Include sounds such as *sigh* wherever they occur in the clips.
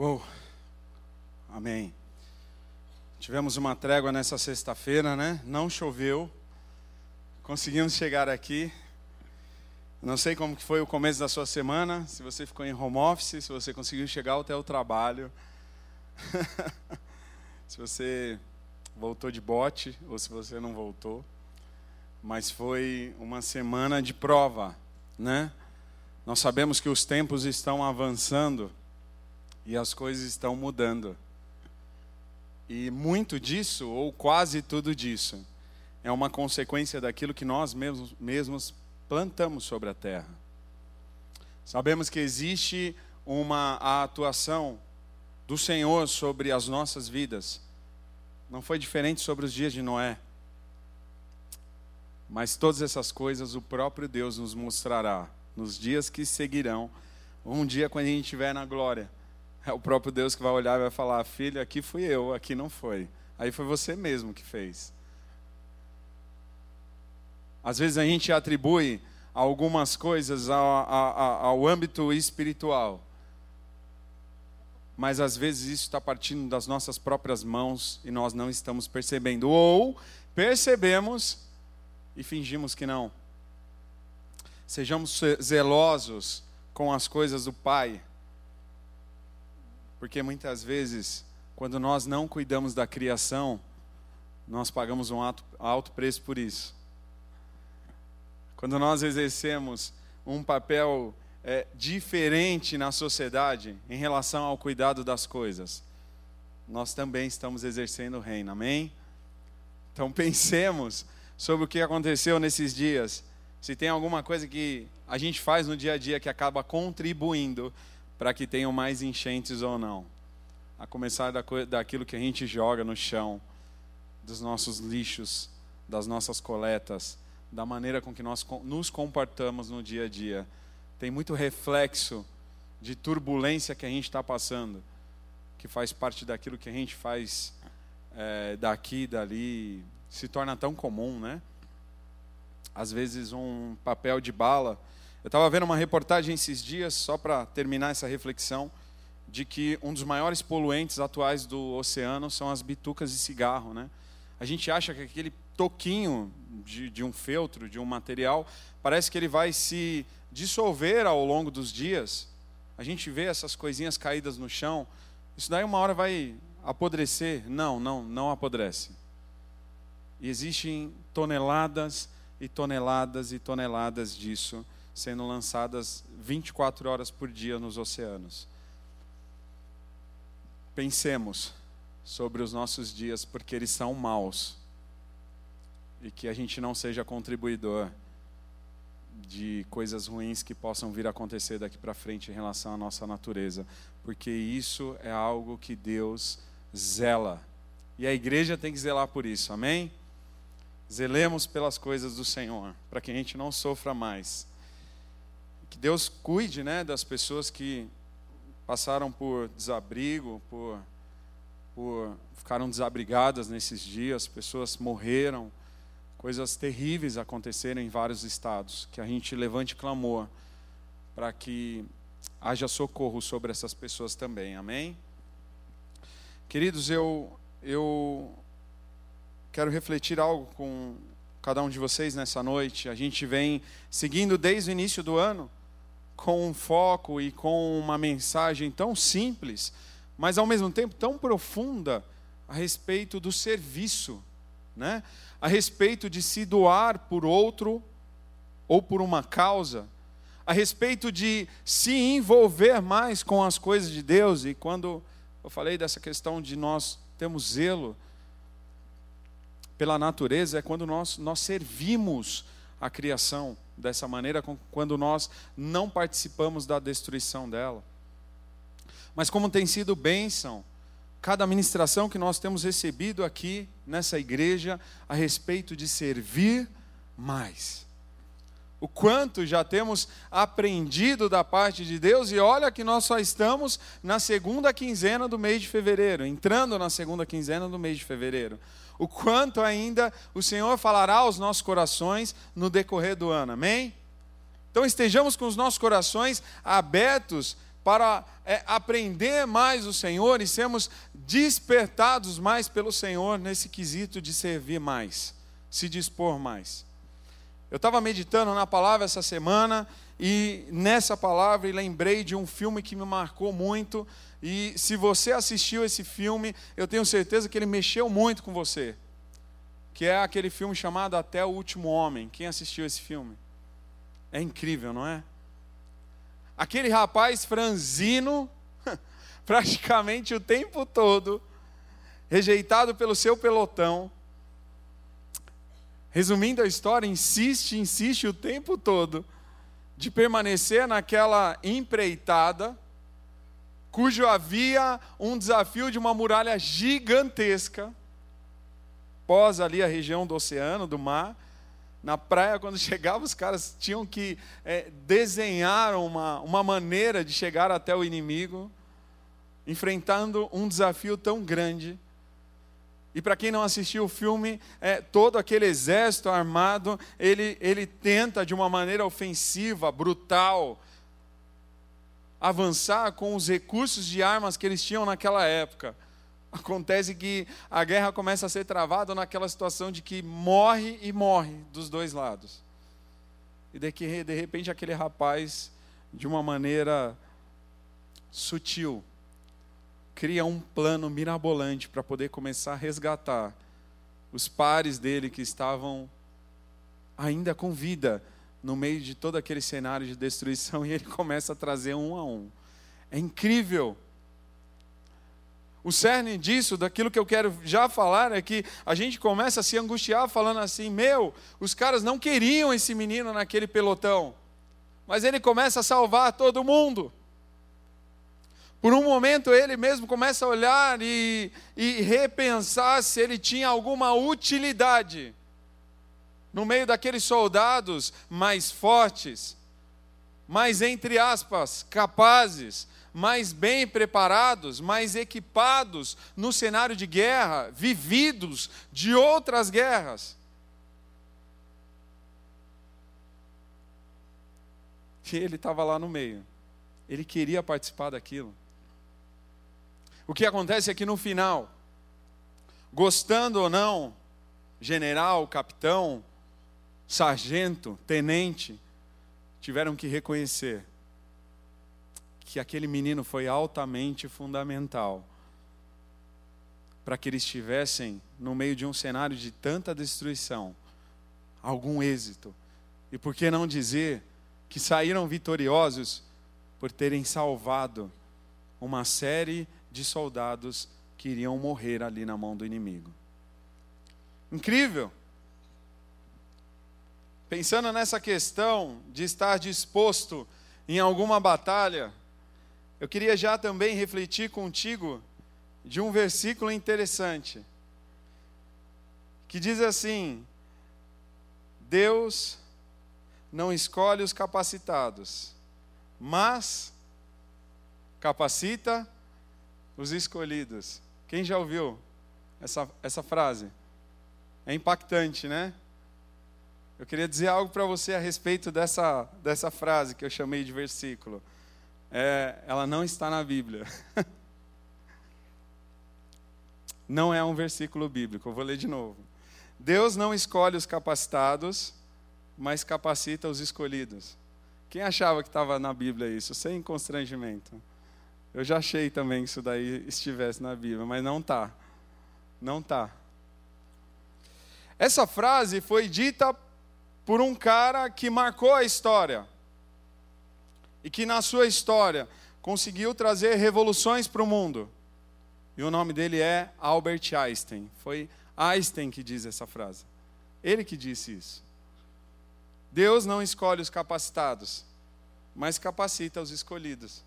Uou, amém. Tivemos uma trégua nessa sexta-feira, né? Não choveu, conseguimos chegar aqui. Não sei como que foi o começo da sua semana, se você ficou em home office, se você conseguiu chegar até o trabalho, *laughs* se você voltou de bote ou se você não voltou. Mas foi uma semana de prova, né? Nós sabemos que os tempos estão avançando e as coisas estão mudando. E muito disso, ou quase tudo disso, é uma consequência daquilo que nós mesmos, mesmos plantamos sobre a terra. Sabemos que existe uma atuação do Senhor sobre as nossas vidas. Não foi diferente sobre os dias de Noé. Mas todas essas coisas o próprio Deus nos mostrará nos dias que seguirão, um dia quando a gente estiver na glória é o próprio Deus que vai olhar e vai falar: Filho, aqui fui eu, aqui não foi. Aí foi você mesmo que fez. Às vezes a gente atribui algumas coisas ao, ao, ao âmbito espiritual. Mas às vezes isso está partindo das nossas próprias mãos e nós não estamos percebendo. Ou percebemos e fingimos que não. Sejamos zelosos com as coisas do Pai porque muitas vezes, quando nós não cuidamos da criação, nós pagamos um alto, preço por isso. Quando nós exercemos um papel é, diferente na sociedade em relação ao cuidado das coisas, nós também estamos exercendo o reino, amém? Então *laughs* pensemos sobre o que aconteceu nesses dias. Se tem alguma coisa que a gente faz no dia a dia que acaba contribuindo para que tenham mais enchentes ou não. A começar da, daquilo que a gente joga no chão, dos nossos lixos, das nossas coletas, da maneira com que nós nos comportamos no dia a dia. Tem muito reflexo de turbulência que a gente está passando, que faz parte daquilo que a gente faz é, daqui, dali, se torna tão comum, né? Às vezes um papel de bala eu estava vendo uma reportagem esses dias, só para terminar essa reflexão, de que um dos maiores poluentes atuais do oceano são as bitucas de cigarro. Né? A gente acha que aquele toquinho de, de um feltro, de um material, parece que ele vai se dissolver ao longo dos dias. A gente vê essas coisinhas caídas no chão, isso daí uma hora vai apodrecer. Não, não, não apodrece. E existem toneladas e toneladas e toneladas disso sendo lançadas 24 horas por dia nos oceanos. Pensemos sobre os nossos dias, porque eles são maus. E que a gente não seja contribuidor de coisas ruins que possam vir a acontecer daqui para frente em relação à nossa natureza, porque isso é algo que Deus zela. E a igreja tem que zelar por isso, amém? Zelemos pelas coisas do Senhor, para que a gente não sofra mais que Deus cuide né, das pessoas que passaram por desabrigo, por, por ficaram desabrigadas nesses dias, pessoas morreram, coisas terríveis aconteceram em vários estados. Que a gente levante clamor para que haja socorro sobre essas pessoas também. Amém? Queridos, eu, eu quero refletir algo com cada um de vocês nessa noite. A gente vem seguindo desde o início do ano com um foco e com uma mensagem tão simples, mas ao mesmo tempo tão profunda a respeito do serviço, né? a respeito de se doar por outro ou por uma causa, a respeito de se envolver mais com as coisas de Deus. E quando eu falei dessa questão de nós temos zelo pela natureza, é quando nós, nós servimos a criação dessa maneira quando nós não participamos da destruição dela. Mas como tem sido bênção, cada ministração que nós temos recebido aqui nessa igreja a respeito de servir mais. O quanto já temos aprendido da parte de Deus, e olha que nós só estamos na segunda quinzena do mês de fevereiro, entrando na segunda quinzena do mês de fevereiro o quanto ainda o Senhor falará aos nossos corações no decorrer do ano, amém? Então estejamos com os nossos corações abertos para é, aprender mais o Senhor e sermos despertados mais pelo Senhor nesse quesito de servir mais, se dispor mais. Eu estava meditando na palavra essa semana e nessa palavra lembrei de um filme que me marcou muito. E se você assistiu esse filme, eu tenho certeza que ele mexeu muito com você. Que é aquele filme chamado Até o Último Homem. Quem assistiu esse filme? É incrível, não é? Aquele rapaz franzino, *laughs* praticamente o tempo todo, rejeitado pelo seu pelotão. Resumindo a história, insiste, insiste o tempo todo de permanecer naquela empreitada, cujo havia um desafio de uma muralha gigantesca, pós ali a região do oceano, do mar. Na praia, quando *laughs* chegava, os caras tinham que é, desenhar uma, uma maneira de chegar até o inimigo, enfrentando um desafio tão grande. E para quem não assistiu o filme, é, todo aquele exército armado, ele, ele tenta de uma maneira ofensiva, brutal, avançar com os recursos de armas que eles tinham naquela época. Acontece que a guerra começa a ser travada naquela situação de que morre e morre dos dois lados. E de que de repente aquele rapaz, de uma maneira sutil, cria um plano mirabolante para poder começar a resgatar os pares dele que estavam ainda com vida no meio de todo aquele cenário de destruição *laughs* e ele começa a trazer um a um. É incrível. O cerne disso, daquilo que eu quero já falar, é que a gente começa a se angustiar falando assim: meu, os caras não queriam esse menino naquele pelotão, mas ele começa a salvar todo mundo. Por um momento ele mesmo começa a olhar e, e repensar se ele tinha alguma utilidade no meio daqueles soldados mais fortes, mais, entre aspas, capazes, mais bem preparados, mais equipados no cenário de guerra, vividos de outras guerras. E ele estava lá no meio, ele queria participar daquilo. O que acontece é que no final, gostando ou não, general, capitão, sargento, tenente, tiveram que reconhecer que aquele menino foi altamente fundamental para que eles estivessem no meio de um cenário de tanta destruição, algum êxito. E por que não dizer que saíram vitoriosos por terem salvado uma série de soldados que iriam morrer ali na mão do inimigo. Incrível! Pensando nessa questão de estar disposto em alguma batalha, eu queria já também refletir contigo de um versículo interessante, que diz assim: Deus não escolhe os capacitados, mas capacita os escolhidos. Quem já ouviu essa, essa frase? É impactante, né? Eu queria dizer algo para você a respeito dessa, dessa frase que eu chamei de versículo. É, ela não está na Bíblia. *laughs* não é um versículo bíblico, eu vou ler de novo. Deus não escolhe os capacitados, mas capacita os escolhidos. Quem achava que estava na Bíblia isso? Sem constrangimento. Eu já achei também que isso daí estivesse na Bíblia, mas não está. Não está. Essa frase foi dita por um cara que marcou a história. E que na sua história conseguiu trazer revoluções para o mundo. E o nome dele é Albert Einstein. Foi Einstein que diz essa frase. Ele que disse isso. Deus não escolhe os capacitados, mas capacita os escolhidos.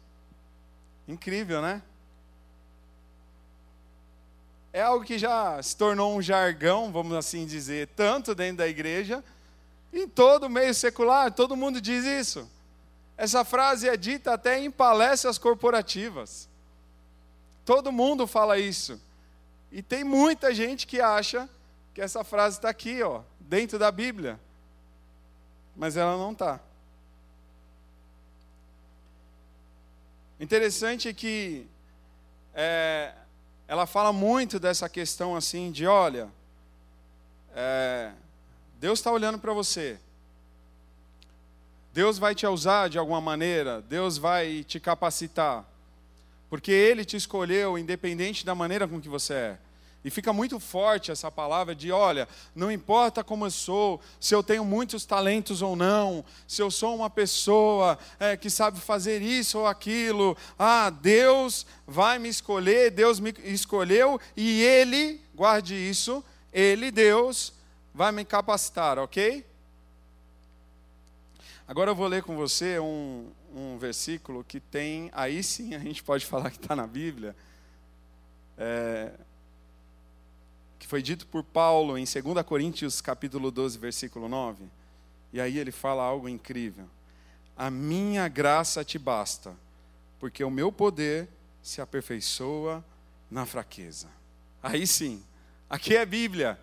Incrível, né? É algo que já se tornou um jargão, vamos assim dizer, tanto dentro da igreja, em todo meio secular, todo mundo diz isso. Essa frase é dita até em palestras corporativas. Todo mundo fala isso. E tem muita gente que acha que essa frase está aqui, ó, dentro da Bíblia. Mas ela não está. Interessante é que é, ela fala muito dessa questão assim de, olha, é, Deus está olhando para você. Deus vai te usar de alguma maneira, Deus vai te capacitar. Porque Ele te escolheu independente da maneira com que você é. E fica muito forte essa palavra de: olha, não importa como eu sou, se eu tenho muitos talentos ou não, se eu sou uma pessoa é, que sabe fazer isso ou aquilo, ah, Deus vai me escolher, Deus me escolheu e Ele, guarde isso, Ele, Deus, vai me capacitar, ok? Agora eu vou ler com você um, um versículo que tem, aí sim a gente pode falar que está na Bíblia. É, que foi dito por Paulo em 2 Coríntios capítulo 12, versículo 9. E aí ele fala algo incrível. A minha graça te basta, porque o meu poder se aperfeiçoa na fraqueza. Aí sim, aqui é Bíblia.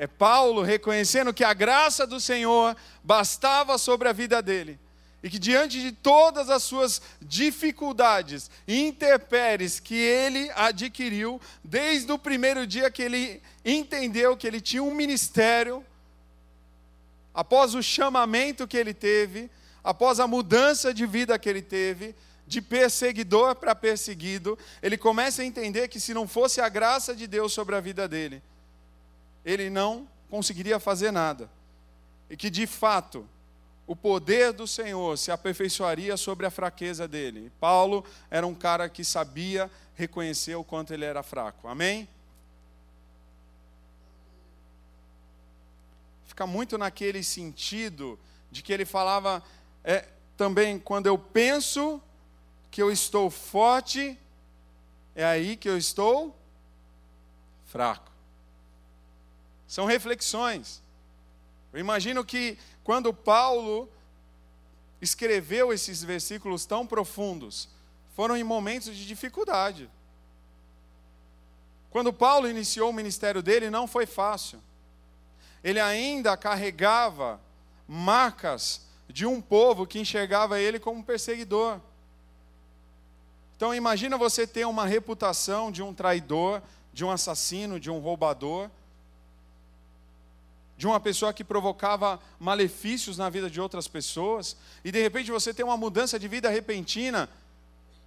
É Paulo reconhecendo que a graça do Senhor bastava sobre a vida dele e que diante de todas as suas dificuldades e intempéries que ele adquiriu, desde o primeiro dia que ele entendeu que ele tinha um ministério, após o chamamento que ele teve, após a mudança de vida que ele teve, de perseguidor para perseguido, ele começa a entender que se não fosse a graça de Deus sobre a vida dele, ele não conseguiria fazer nada. E que de fato, o poder do Senhor se aperfeiçoaria sobre a fraqueza dele. Paulo era um cara que sabia reconhecer o quanto ele era fraco. Amém? Fica muito naquele sentido de que ele falava é, também quando eu penso que eu estou forte, é aí que eu estou fraco. São reflexões. Eu imagino que quando Paulo escreveu esses versículos tão profundos, foram em momentos de dificuldade. Quando Paulo iniciou o ministério dele, não foi fácil. Ele ainda carregava marcas de um povo que enxergava ele como perseguidor. Então imagina você ter uma reputação de um traidor, de um assassino, de um roubador, de uma pessoa que provocava malefícios na vida de outras pessoas, e de repente você tem uma mudança de vida repentina,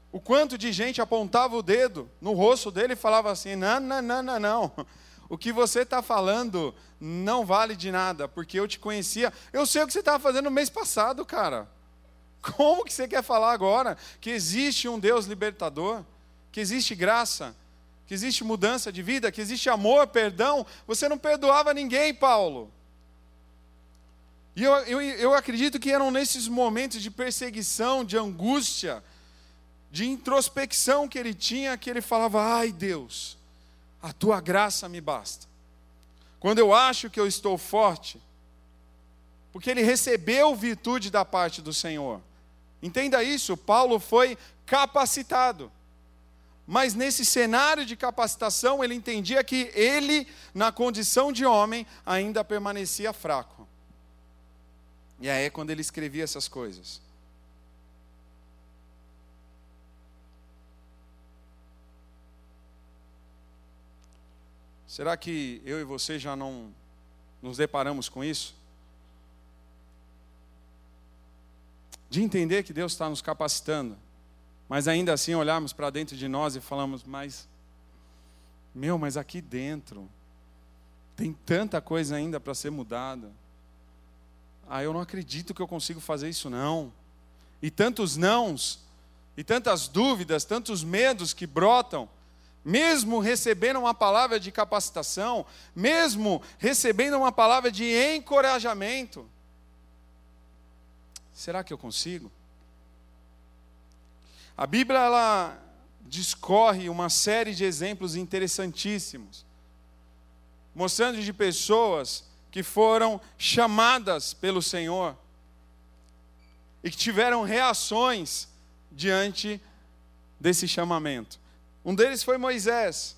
o quanto de gente apontava o dedo no rosto dele e falava assim: não, não, não, não, não. O que você está falando não vale de nada, porque eu te conhecia. Eu sei o que você estava fazendo no mês passado, cara. Como que você quer falar agora que existe um Deus libertador, que existe graça, que existe mudança de vida, que existe amor, perdão. Você não perdoava ninguém, Paulo. E eu, eu, eu acredito que eram nesses momentos de perseguição, de angústia, de introspecção que ele tinha, que ele falava: Ai Deus, a tua graça me basta. Quando eu acho que eu estou forte, porque ele recebeu virtude da parte do Senhor. Entenda isso, Paulo foi capacitado. Mas nesse cenário de capacitação, ele entendia que ele, na condição de homem, ainda permanecia fraco. E aí é quando ele escrevia essas coisas. Será que eu e você já não nos deparamos com isso? De entender que Deus está nos capacitando mas ainda assim olharmos para dentro de nós e falamos, mas, meu, mas aqui dentro tem tanta coisa ainda para ser mudada. Ah, eu não acredito que eu consigo fazer isso não. E tantos nãos, e tantas dúvidas, tantos medos que brotam, mesmo recebendo uma palavra de capacitação, mesmo recebendo uma palavra de encorajamento. Será que eu consigo? A Bíblia ela discorre uma série de exemplos interessantíssimos, mostrando de pessoas que foram chamadas pelo Senhor e que tiveram reações diante desse chamamento. Um deles foi Moisés.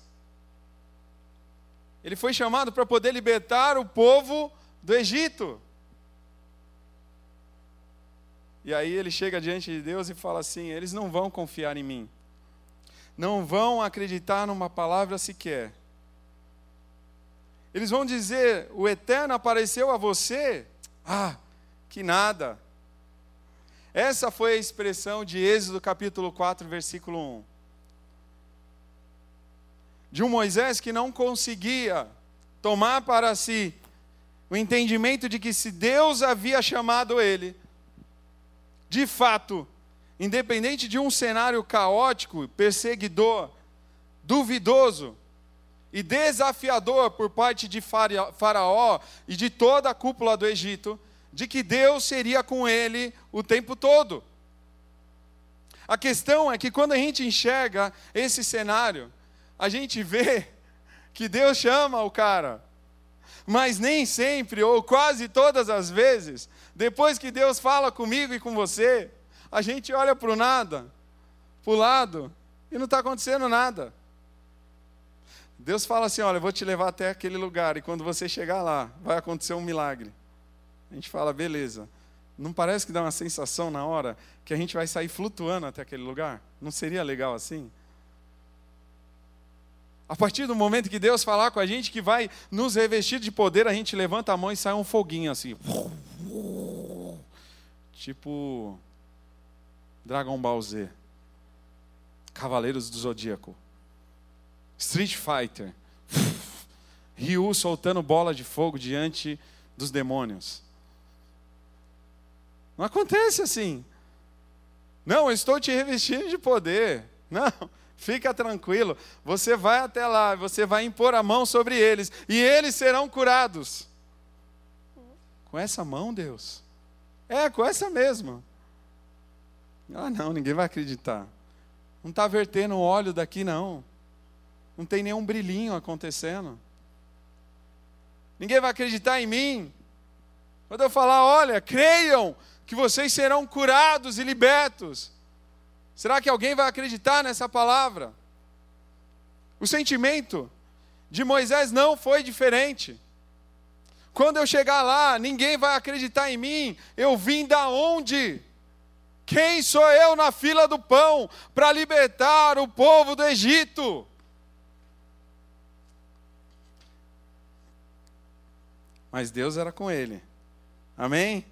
Ele foi chamado para poder libertar o povo do Egito. E aí ele chega diante de Deus e fala assim: eles não vão confiar em mim, não vão acreditar numa palavra sequer. Eles vão dizer: o Eterno apareceu a você? Ah, que nada. Essa foi a expressão de Êxodo capítulo 4, versículo 1. De um Moisés que não conseguia tomar para si o entendimento de que se Deus havia chamado ele, de fato, independente de um cenário caótico, perseguidor, duvidoso e desafiador por parte de Faraó e de toda a cúpula do Egito, de que Deus seria com ele o tempo todo. A questão é que quando a gente enxerga esse cenário, a gente vê que Deus chama o cara, mas nem sempre, ou quase todas as vezes, depois que Deus fala comigo e com você, a gente olha para o nada, para o lado, e não está acontecendo nada. Deus fala assim: Olha, eu vou te levar até aquele lugar, e quando você chegar lá, vai acontecer um milagre. A gente fala, beleza. Não parece que dá uma sensação na hora que a gente vai sair flutuando até aquele lugar? Não seria legal assim? A partir do momento que Deus falar com a gente que vai nos revestir de poder, a gente levanta a mão e sai um foguinho assim. Tipo Dragon Ball Z. Cavaleiros do Zodíaco. Street Fighter. Ryu soltando bola de fogo diante dos demônios. Não acontece assim. Não, eu estou te revestindo de poder. Não. Fica tranquilo, você vai até lá, você vai impor a mão sobre eles e eles serão curados. Com essa mão, Deus? É, com essa mesma. Ah, não, ninguém vai acreditar. Não está vertendo óleo daqui, não. Não tem nenhum brilhinho acontecendo. Ninguém vai acreditar em mim. Quando eu falar, olha, creiam que vocês serão curados e libertos. Será que alguém vai acreditar nessa palavra? O sentimento de Moisés não foi diferente. Quando eu chegar lá, ninguém vai acreditar em mim. Eu vim da onde? Quem sou eu na fila do pão para libertar o povo do Egito? Mas Deus era com ele. Amém?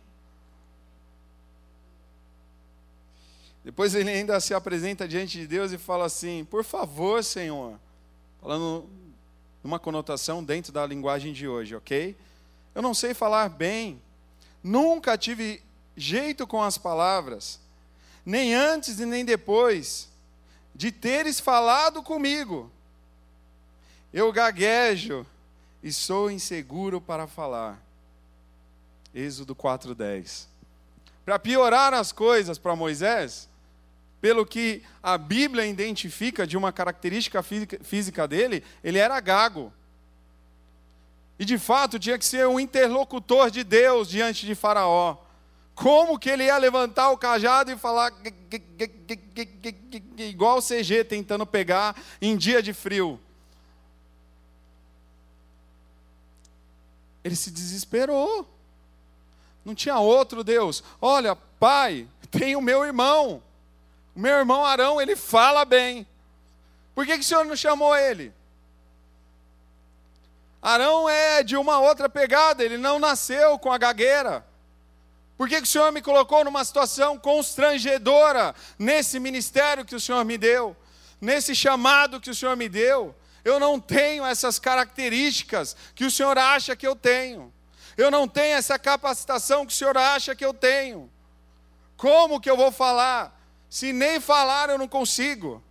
Depois ele ainda se apresenta diante de Deus e fala assim: Por favor, Senhor, falando numa conotação dentro da linguagem de hoje, ok? Eu não sei falar bem, nunca tive jeito com as palavras, nem antes e nem depois de teres falado comigo. Eu gaguejo e sou inseguro para falar. Êxodo 4:10. Para piorar as coisas para Moisés, pelo que a Bíblia identifica de uma característica física dele, ele era gago. E de fato tinha que ser um interlocutor de Deus diante de Faraó. Como que ele ia levantar o cajado e falar igual o CG tentando pegar em dia de frio? Ele se desesperou. Não tinha outro Deus. Olha, pai, *laughs* tem o meu irmão. Meu irmão Arão, ele fala bem. Por que, que o senhor não chamou ele? Arão é de uma outra pegada, ele não nasceu com a gagueira. Por que, que o Senhor me colocou numa situação constrangedora nesse ministério que o Senhor me deu, nesse chamado que o Senhor me deu? Eu não tenho essas características que o Senhor acha que eu tenho. Eu não tenho essa capacitação que o Senhor acha que eu tenho. Como que eu vou falar? Se nem falar eu não consigo.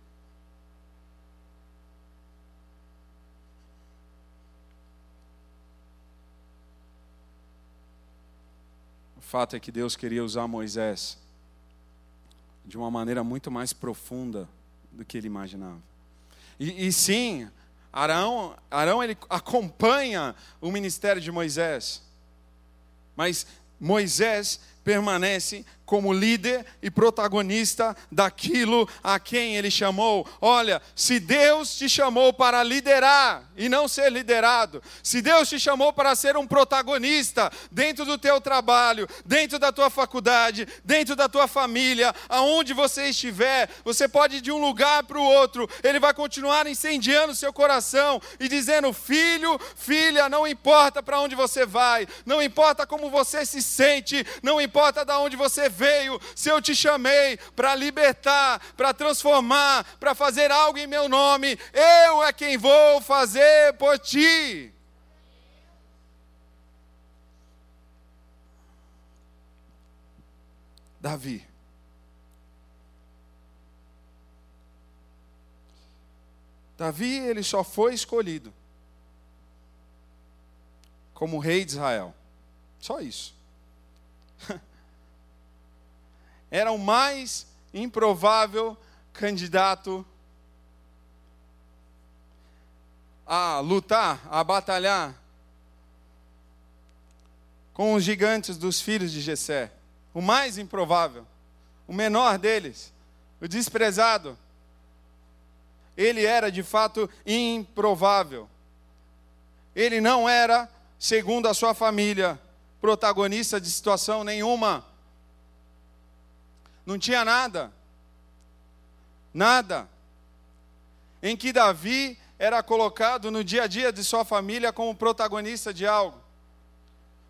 O fato é que Deus queria usar Moisés de uma maneira muito mais profunda do que ele imaginava. E, e sim, Arão, Arão ele acompanha o ministério de Moisés. Mas Moisés permanece como líder e protagonista daquilo a quem ele chamou. Olha, se Deus te chamou para liderar e não ser liderado, se Deus te chamou para ser um protagonista dentro do teu trabalho, dentro da tua faculdade, dentro da tua família, aonde você estiver, você pode ir de um lugar para o outro, ele vai continuar incendiando seu coração e dizendo: "Filho, filha, não importa para onde você vai, não importa como você se sente, não importa de onde você vem, veio, se eu te chamei para libertar, para transformar, para fazer algo em meu nome, eu é quem vou fazer por ti. Davi. Davi, ele só foi escolhido como rei de Israel. Só isso. *laughs* era o mais improvável candidato a lutar, a batalhar com os gigantes dos filhos de Jessé. O mais improvável, o menor deles, o desprezado. Ele era de fato improvável. Ele não era, segundo a sua família, protagonista de situação nenhuma não tinha nada. Nada. Em que Davi era colocado no dia a dia de sua família como protagonista de algo.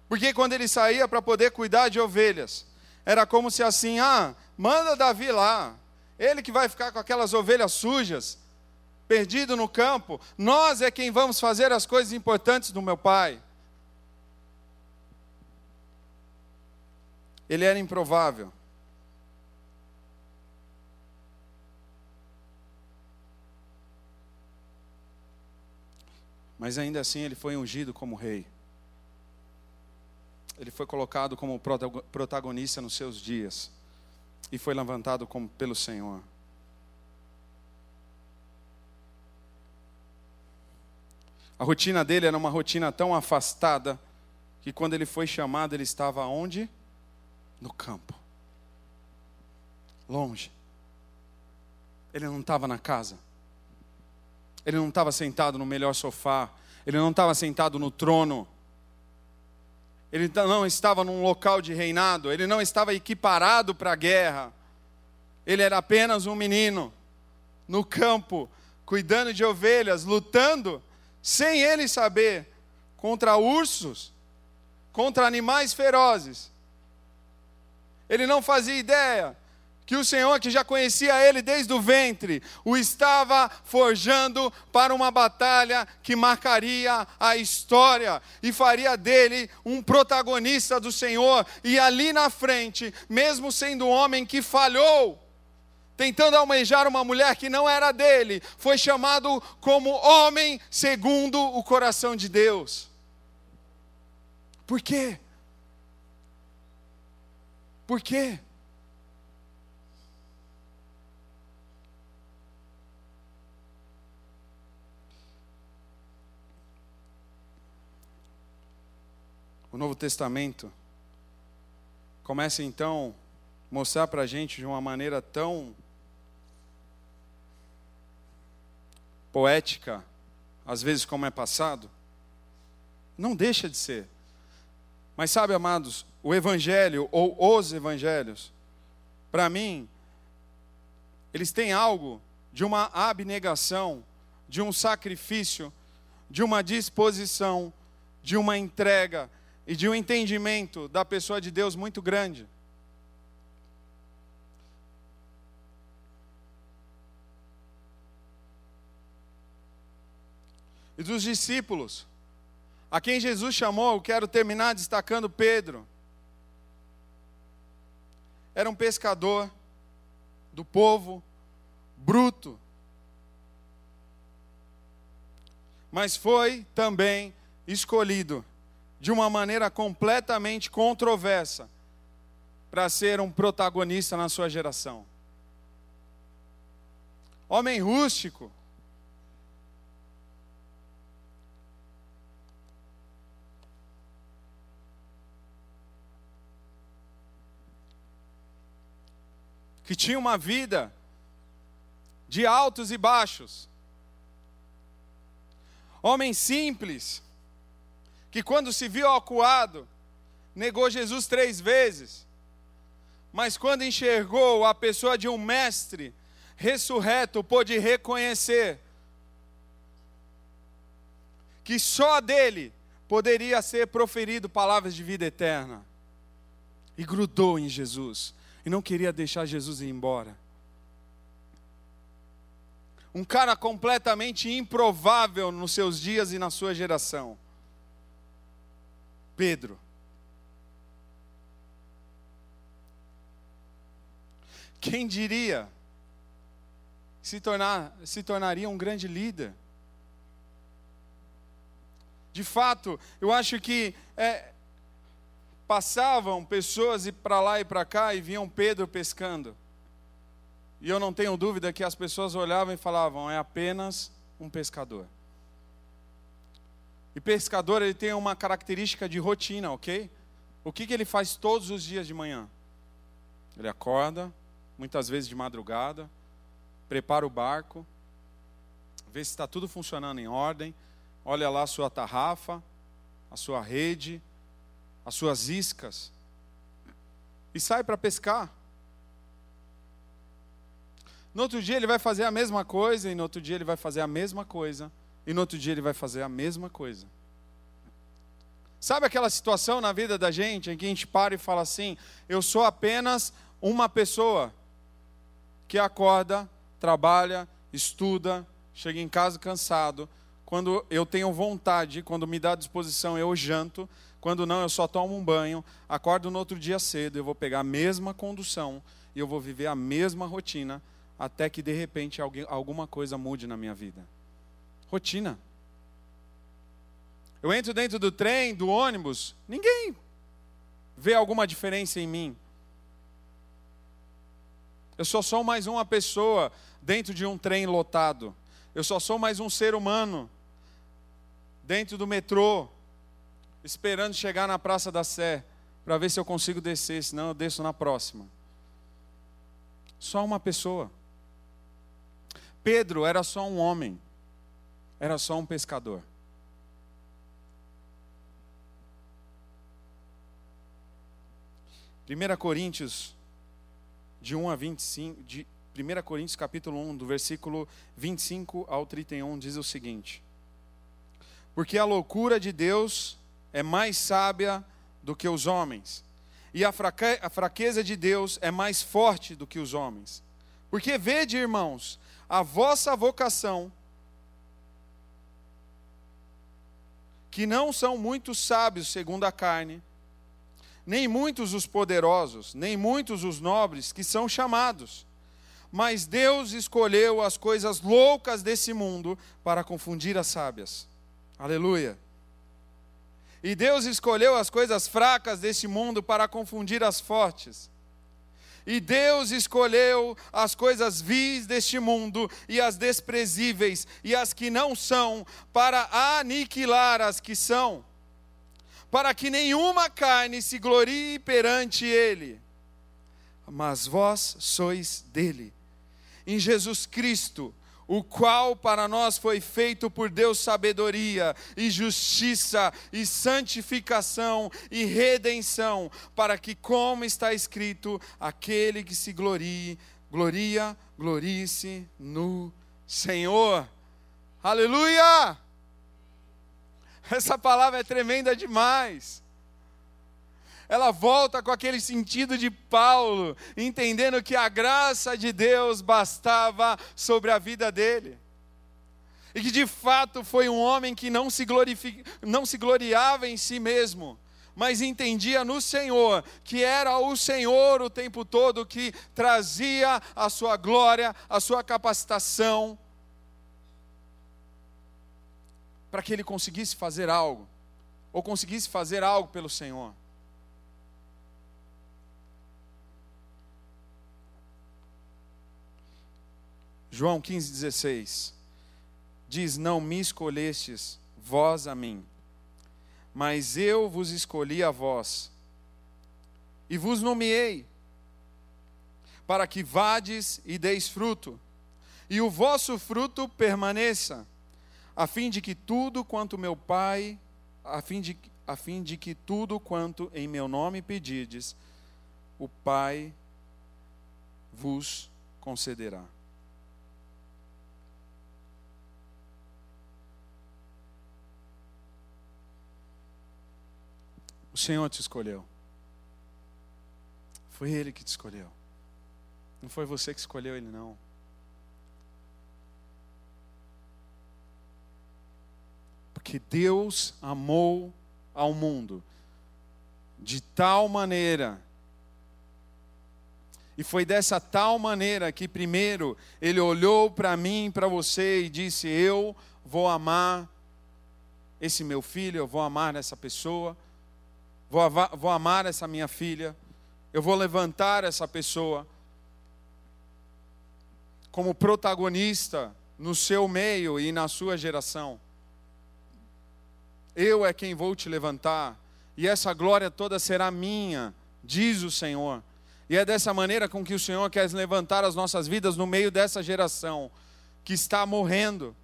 Porque quando ele saía para poder cuidar de ovelhas, era como se assim: ah, manda Davi lá, ele que vai ficar com aquelas ovelhas sujas, perdido no campo, nós é quem vamos fazer as coisas importantes do meu pai. Ele era improvável. Mas ainda assim ele foi ungido como rei. Ele foi colocado como protagonista nos seus dias. E foi levantado como pelo Senhor. A rotina dele era uma rotina tão afastada que quando ele foi chamado, ele estava onde? No campo. Longe. Ele não estava na casa. Ele não estava sentado no melhor sofá. Ele não estava sentado no trono. Ele não estava num local de reinado. Ele não estava equiparado para a guerra. Ele era apenas um menino no campo, cuidando de ovelhas, lutando, sem ele saber, contra ursos, contra animais ferozes. Ele não fazia ideia que o Senhor, que já conhecia ele desde o ventre, o estava forjando para uma batalha que marcaria a história e faria dele um protagonista do Senhor. E ali na frente, mesmo sendo um homem que falhou, tentando almejar uma mulher que não era dele, foi chamado como homem segundo o coração de Deus. Por quê? Por quê? O Novo Testamento começa então a mostrar para a gente de uma maneira tão poética, às vezes como é passado, não deixa de ser. Mas sabe, amados, o Evangelho ou os Evangelhos, para mim, eles têm algo de uma abnegação, de um sacrifício, de uma disposição, de uma entrega, e de um entendimento da pessoa de Deus muito grande. E dos discípulos, a quem Jesus chamou, eu quero terminar destacando Pedro. Era um pescador do povo, bruto, mas foi também escolhido de uma maneira completamente controversa para ser um protagonista na sua geração. Homem rústico. que tinha uma vida de altos e baixos. Homem simples, que quando se viu acuado, negou Jesus três vezes, mas quando enxergou a pessoa de um mestre ressurreto, pôde reconhecer que só dele poderia ser proferido palavras de vida eterna. E grudou em Jesus, e não queria deixar Jesus ir embora. Um cara completamente improvável nos seus dias e na sua geração. Pedro. Quem diria se, tornar, se tornaria um grande líder? De fato, eu acho que é, passavam pessoas para lá e para cá e viam Pedro pescando. E eu não tenho dúvida que as pessoas olhavam e falavam: é apenas um pescador. E pescador ele tem uma característica de rotina, ok? O que, que ele faz todos os dias de manhã? Ele acorda, muitas vezes de madrugada, prepara o barco, vê se está tudo funcionando em ordem, olha lá a sua tarrafa, a sua rede, as suas iscas, e sai para pescar. No outro dia ele vai fazer a mesma coisa, e no outro dia ele vai fazer a mesma coisa, e no outro dia ele vai fazer a mesma coisa. Sabe aquela situação na vida da gente em que a gente para e fala assim: eu sou apenas uma pessoa que acorda, trabalha, estuda, chega em casa cansado. Quando eu tenho vontade, quando me dá disposição, eu janto. Quando não, eu só tomo um banho, acordo no outro dia cedo, eu vou pegar a mesma condução e eu vou viver a mesma rotina até que de repente alguém, alguma coisa mude na minha vida. Rotina. Eu entro dentro do trem, do ônibus, ninguém vê alguma diferença em mim. Eu sou só mais uma pessoa dentro de um trem lotado. Eu só sou mais um ser humano dentro do metrô, esperando chegar na Praça da Sé para ver se eu consigo descer, senão eu desço na próxima. Só uma pessoa. Pedro era só um homem, era só um pescador. Primeira Coríntios de 1 a 25, de 1 Coríntios capítulo 1, do versículo 25 ao 31 diz o seguinte: Porque a loucura de Deus é mais sábia do que os homens, e a fraqueza de Deus é mais forte do que os homens. Porque vede, irmãos, a vossa vocação, que não são muitos sábios segundo a carne, nem muitos os poderosos, nem muitos os nobres que são chamados. Mas Deus escolheu as coisas loucas desse mundo para confundir as sábias. Aleluia. E Deus escolheu as coisas fracas desse mundo para confundir as fortes. E Deus escolheu as coisas vis deste mundo e as desprezíveis e as que não são, para aniquilar as que são, para que nenhuma carne se glorie perante Ele. Mas vós sois dele, em Jesus Cristo o qual para nós foi feito por Deus sabedoria e justiça e santificação e redenção, para que, como está escrito, aquele que se glorie, gloria, glorie-se no Senhor. Aleluia! Essa palavra é tremenda demais ela volta com aquele sentido de Paulo, entendendo que a graça de Deus bastava sobre a vida dele. E que de fato foi um homem que não se, não se gloriava em si mesmo, mas entendia no Senhor, que era o Senhor o tempo todo que trazia a sua glória, a sua capacitação, para que ele conseguisse fazer algo, ou conseguisse fazer algo pelo Senhor. João 15,16 diz: Não me escolhestes vós a mim, mas eu vos escolhi a vós, e vos nomeei, para que vades e deis fruto, e o vosso fruto permaneça, a fim de que tudo quanto meu Pai, a fim de, a fim de que tudo quanto em meu nome pedides, o Pai vos concederá. Senhor te escolheu. Foi Ele que te escolheu. Não foi você que escolheu Ele, não. Porque Deus amou ao mundo de tal maneira, e foi dessa tal maneira que, primeiro, Ele olhou para mim para você e disse: Eu vou amar esse meu filho, eu vou amar essa pessoa vou, vou amar essa minha filha, eu vou levantar essa pessoa como protagonista no seu meio e na sua geração. Eu é quem vou te levantar, e essa glória toda será minha, diz o Senhor. E é dessa maneira com que o Senhor quer levantar as nossas vidas no meio dessa geração que está morrendo.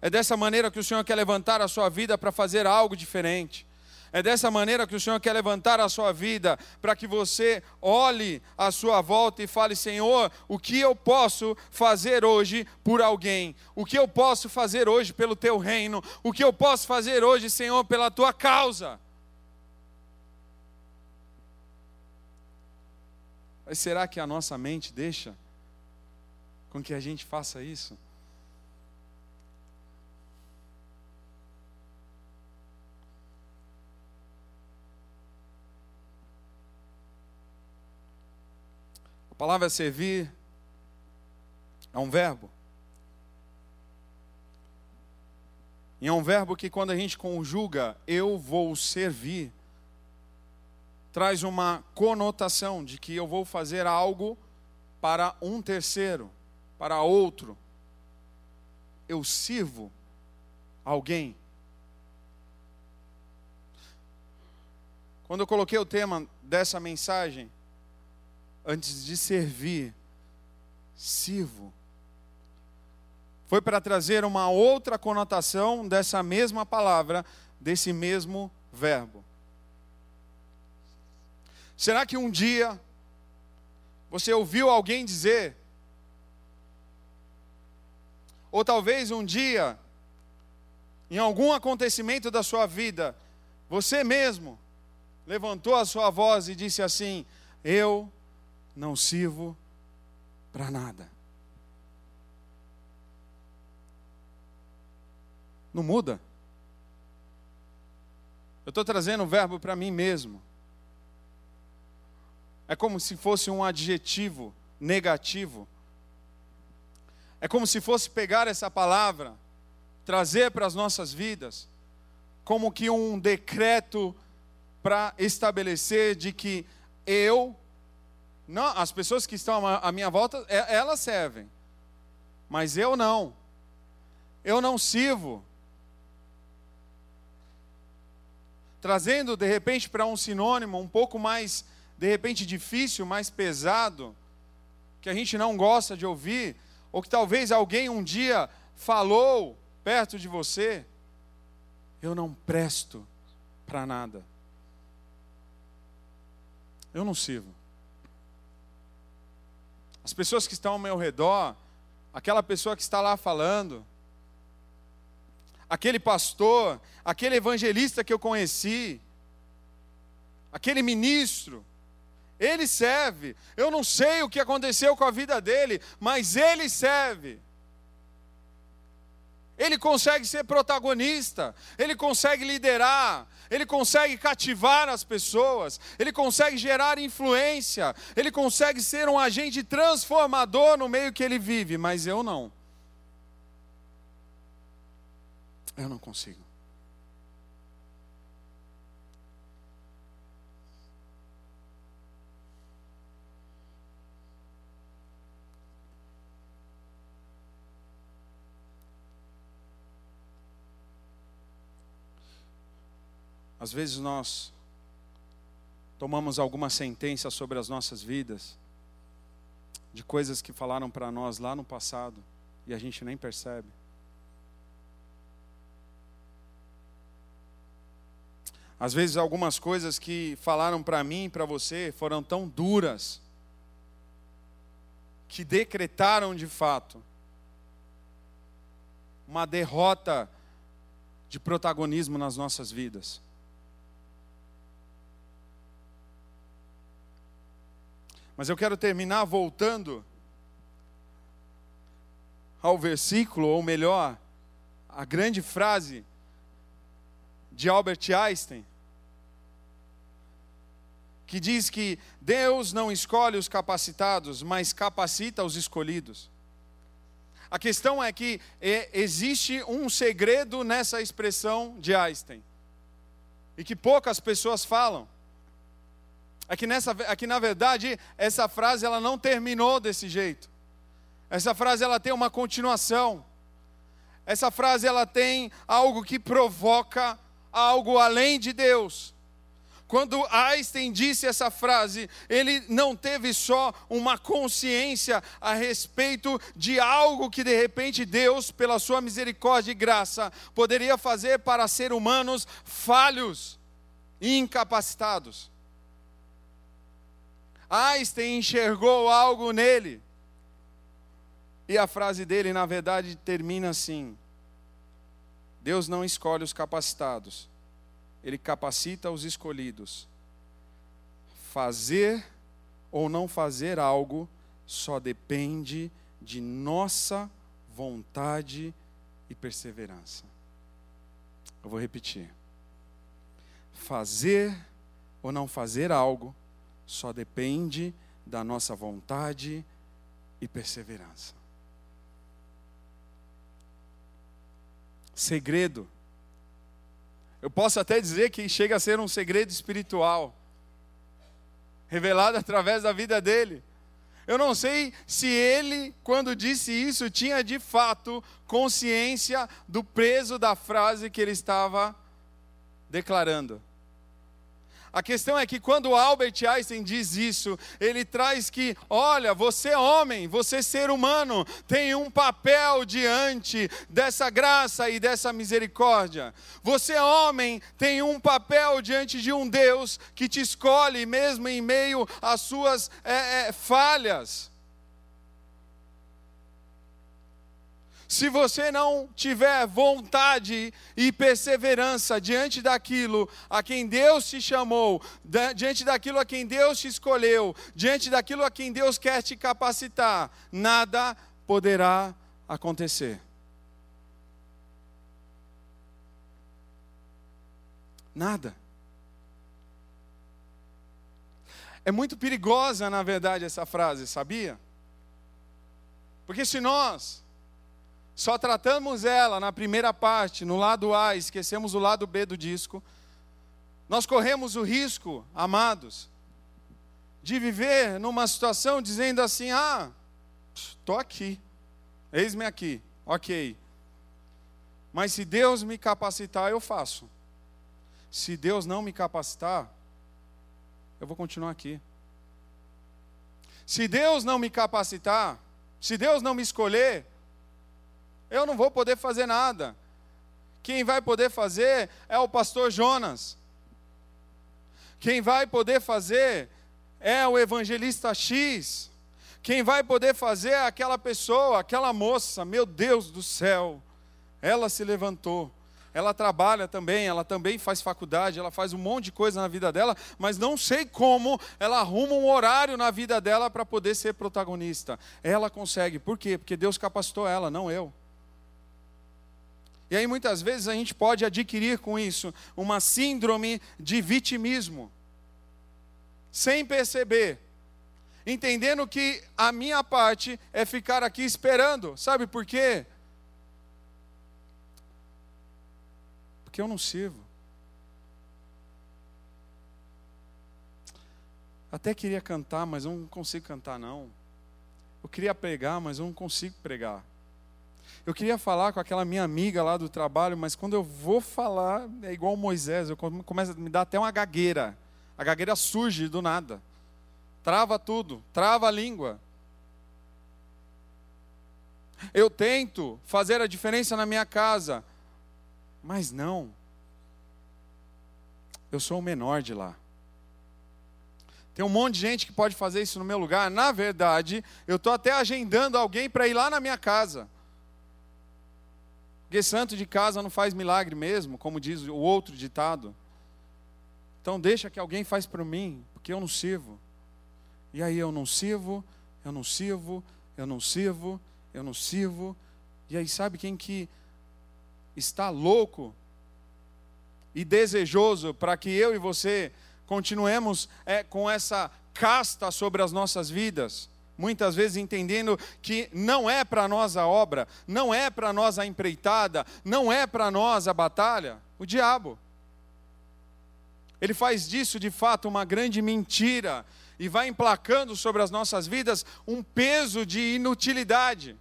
É dessa maneira que o Senhor quer levantar a sua vida para fazer algo diferente. É dessa maneira que o Senhor quer levantar a sua vida, para que você olhe à sua volta e fale: Senhor, o que eu posso fazer hoje por alguém? O que eu posso fazer hoje pelo teu reino? O que eu posso fazer hoje, Senhor, pela tua causa? Mas será que a nossa mente deixa com que a gente faça isso? A palavra servir é um verbo. E é um verbo que, quando a gente conjuga, eu vou servir, traz uma conotação de que eu vou fazer algo para um terceiro, para outro. Eu sirvo alguém. Quando eu coloquei o tema dessa mensagem, antes de servir, sirvo. Foi para trazer uma outra conotação dessa mesma palavra, desse mesmo verbo. Será que um dia você ouviu alguém dizer, ou talvez um dia, em algum acontecimento da sua vida, você mesmo levantou a sua voz e disse assim: Eu não sirvo para nada. Não muda. Eu estou trazendo o verbo para mim mesmo. É como se fosse um adjetivo negativo. É como se fosse pegar essa palavra, trazer para as nossas vidas, como que um decreto para estabelecer de que eu não, as pessoas que estão à minha volta, é, elas servem. Mas eu não. Eu não sirvo. Trazendo de repente para um sinônimo um pouco mais, de repente, difícil, mais pesado, que a gente não gosta de ouvir, ou que talvez alguém um dia falou perto de você, eu não presto para nada. Eu não sirvo. As pessoas que estão ao meu redor, aquela pessoa que está lá falando, aquele pastor, aquele evangelista que eu conheci, aquele ministro, ele serve. Eu não sei o que aconteceu com a vida dele, mas ele serve. Ele consegue ser protagonista, ele consegue liderar, ele consegue cativar as pessoas, ele consegue gerar influência, ele consegue ser um agente transformador no meio que ele vive, mas eu não. Eu não consigo. Às vezes nós tomamos alguma sentença sobre as nossas vidas, de coisas que falaram para nós lá no passado e a gente nem percebe. Às vezes, algumas coisas que falaram para mim e para você foram tão duras, que decretaram de fato uma derrota de protagonismo nas nossas vidas. Mas eu quero terminar voltando ao versículo, ou melhor, a grande frase de Albert Einstein, que diz que Deus não escolhe os capacitados, mas capacita os escolhidos. A questão é que é, existe um segredo nessa expressão de Einstein, e que poucas pessoas falam. É que, nessa, é que na verdade essa frase ela não terminou desse jeito. Essa frase ela tem uma continuação. Essa frase ela tem algo que provoca algo além de Deus. Quando Einstein disse essa frase, ele não teve só uma consciência a respeito de algo que de repente Deus, pela sua misericórdia e graça, poderia fazer para ser humanos falhos e incapacitados. Einstein enxergou algo nele. E a frase dele, na verdade, termina assim: Deus não escolhe os capacitados, Ele capacita os escolhidos. Fazer ou não fazer algo só depende de nossa vontade e perseverança. Eu vou repetir. Fazer ou não fazer algo só depende da nossa vontade e perseverança. Segredo. Eu posso até dizer que chega a ser um segredo espiritual, revelado através da vida dele. Eu não sei se ele, quando disse isso, tinha de fato consciência do peso da frase que ele estava declarando. A questão é que quando Albert Einstein diz isso, ele traz que, olha, você homem, você ser humano, tem um papel diante dessa graça e dessa misericórdia. Você homem tem um papel diante de um Deus que te escolhe mesmo em meio às suas é, é, falhas. Se você não tiver vontade e perseverança diante daquilo a quem Deus te chamou, diante daquilo a quem Deus te escolheu, diante daquilo a quem Deus quer te capacitar, nada poderá acontecer. Nada. É muito perigosa, na verdade, essa frase, sabia? Porque se nós só tratamos ela na primeira parte, no lado A, esquecemos o lado B do disco. Nós corremos o risco, amados, de viver numa situação dizendo assim: ah, estou aqui, eis-me aqui, ok. Mas se Deus me capacitar, eu faço. Se Deus não me capacitar, eu vou continuar aqui. Se Deus não me capacitar, se Deus não me escolher, eu não vou poder fazer nada. Quem vai poder fazer é o pastor Jonas. Quem vai poder fazer é o evangelista X. Quem vai poder fazer é aquela pessoa, aquela moça, meu Deus do céu. Ela se levantou. Ela trabalha também, ela também faz faculdade, ela faz um monte de coisa na vida dela, mas não sei como ela arruma um horário na vida dela para poder ser protagonista. Ela consegue. Por quê? Porque Deus capacitou ela, não eu. E aí muitas vezes a gente pode adquirir com isso uma síndrome de vitimismo, sem perceber, entendendo que a minha parte é ficar aqui esperando. Sabe por quê? Porque eu não sirvo. Até queria cantar, mas eu não consigo cantar não. Eu queria pregar, mas eu não consigo pregar. Eu queria falar com aquela minha amiga lá do trabalho, mas quando eu vou falar, é igual Moisés, eu começo a me dar até uma gagueira. A gagueira surge do nada. Trava tudo, trava a língua. Eu tento fazer a diferença na minha casa, mas não. Eu sou o menor de lá. Tem um monte de gente que pode fazer isso no meu lugar. Na verdade, eu estou até agendando alguém para ir lá na minha casa. Porque santo de casa não faz milagre mesmo, como diz o outro ditado. Então deixa que alguém faz para mim, porque eu não sirvo. E aí eu não sirvo, eu não sirvo, eu não sirvo, eu não sirvo. E aí sabe quem que está louco e desejoso para que eu e você continuemos é, com essa casta sobre as nossas vidas? Muitas vezes entendendo que não é para nós a obra, não é para nós a empreitada, não é para nós a batalha, o diabo. Ele faz disso de fato uma grande mentira e vai emplacando sobre as nossas vidas um peso de inutilidade.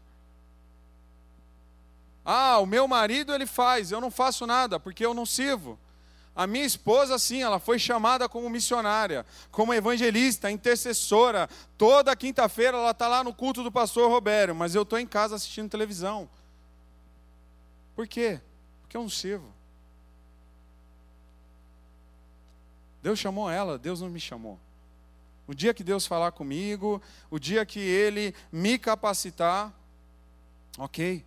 Ah, o meu marido ele faz, eu não faço nada porque eu não sirvo. A minha esposa, sim, ela foi chamada como missionária, como evangelista, intercessora. Toda quinta-feira ela está lá no culto do pastor Robério, mas eu estou em casa assistindo televisão. Por quê? Porque eu não sirvo. Deus chamou ela, Deus não me chamou. O dia que Deus falar comigo, o dia que Ele me capacitar, ok.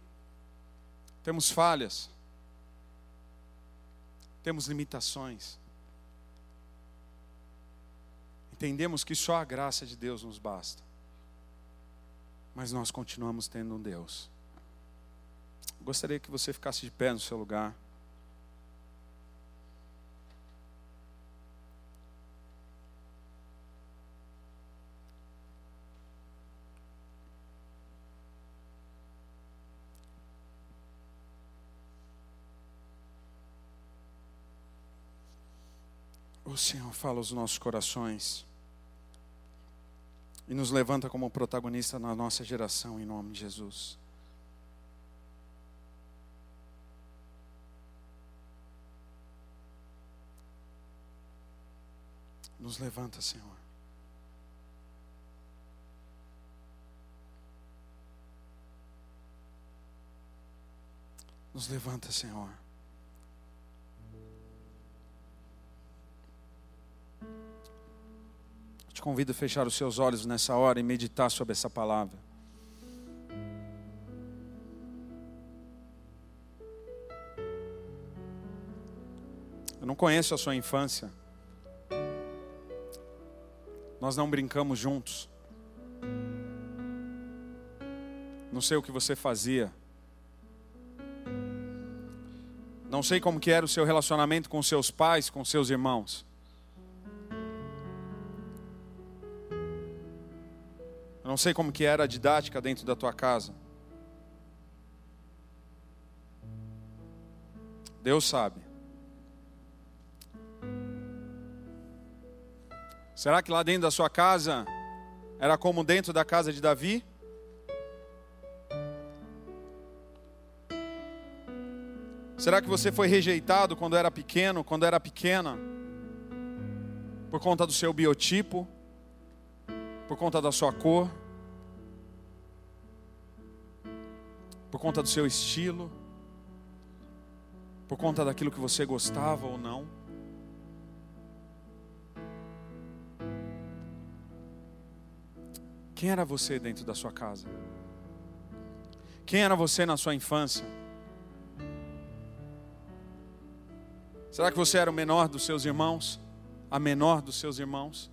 Temos falhas temos limitações. Entendemos que só a graça de Deus nos basta. Mas nós continuamos tendo um Deus. Gostaria que você ficasse de pé no seu lugar. O Senhor fala aos nossos corações e nos levanta como protagonista na nossa geração, em nome de Jesus. Nos levanta, Senhor. Nos levanta, Senhor. Te convido a fechar os seus olhos nessa hora e meditar sobre essa palavra. Eu não conheço a sua infância. Nós não brincamos juntos. Não sei o que você fazia. Não sei como que era o seu relacionamento com seus pais, com seus irmãos. Eu não sei como que era a didática dentro da tua casa. Deus sabe. Será que lá dentro da sua casa era como dentro da casa de Davi? Será que você foi rejeitado quando era pequeno, quando era pequena? Por conta do seu biotipo? Por conta da sua cor, por conta do seu estilo, por conta daquilo que você gostava ou não. Quem era você dentro da sua casa? Quem era você na sua infância? Será que você era o menor dos seus irmãos? A menor dos seus irmãos?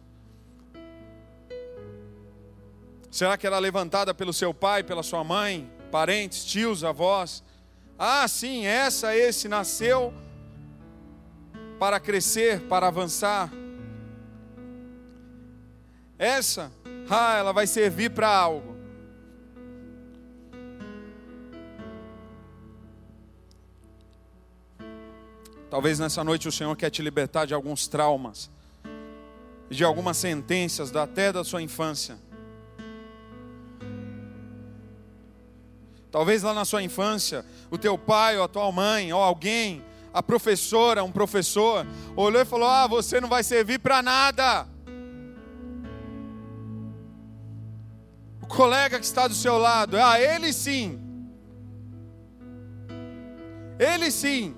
Será que era levantada pelo seu pai, pela sua mãe, parentes, tios, avós? Ah, sim, essa, esse nasceu para crescer, para avançar. Essa, ah, ela vai servir para algo. Talvez nessa noite o Senhor quer te libertar de alguns traumas, de algumas sentenças, até da sua infância. Talvez lá na sua infância, o teu pai ou a tua mãe ou alguém, a professora, um professor, olhou e falou: Ah, você não vai servir para nada. O colega que está do seu lado, ah, ele sim. Ele sim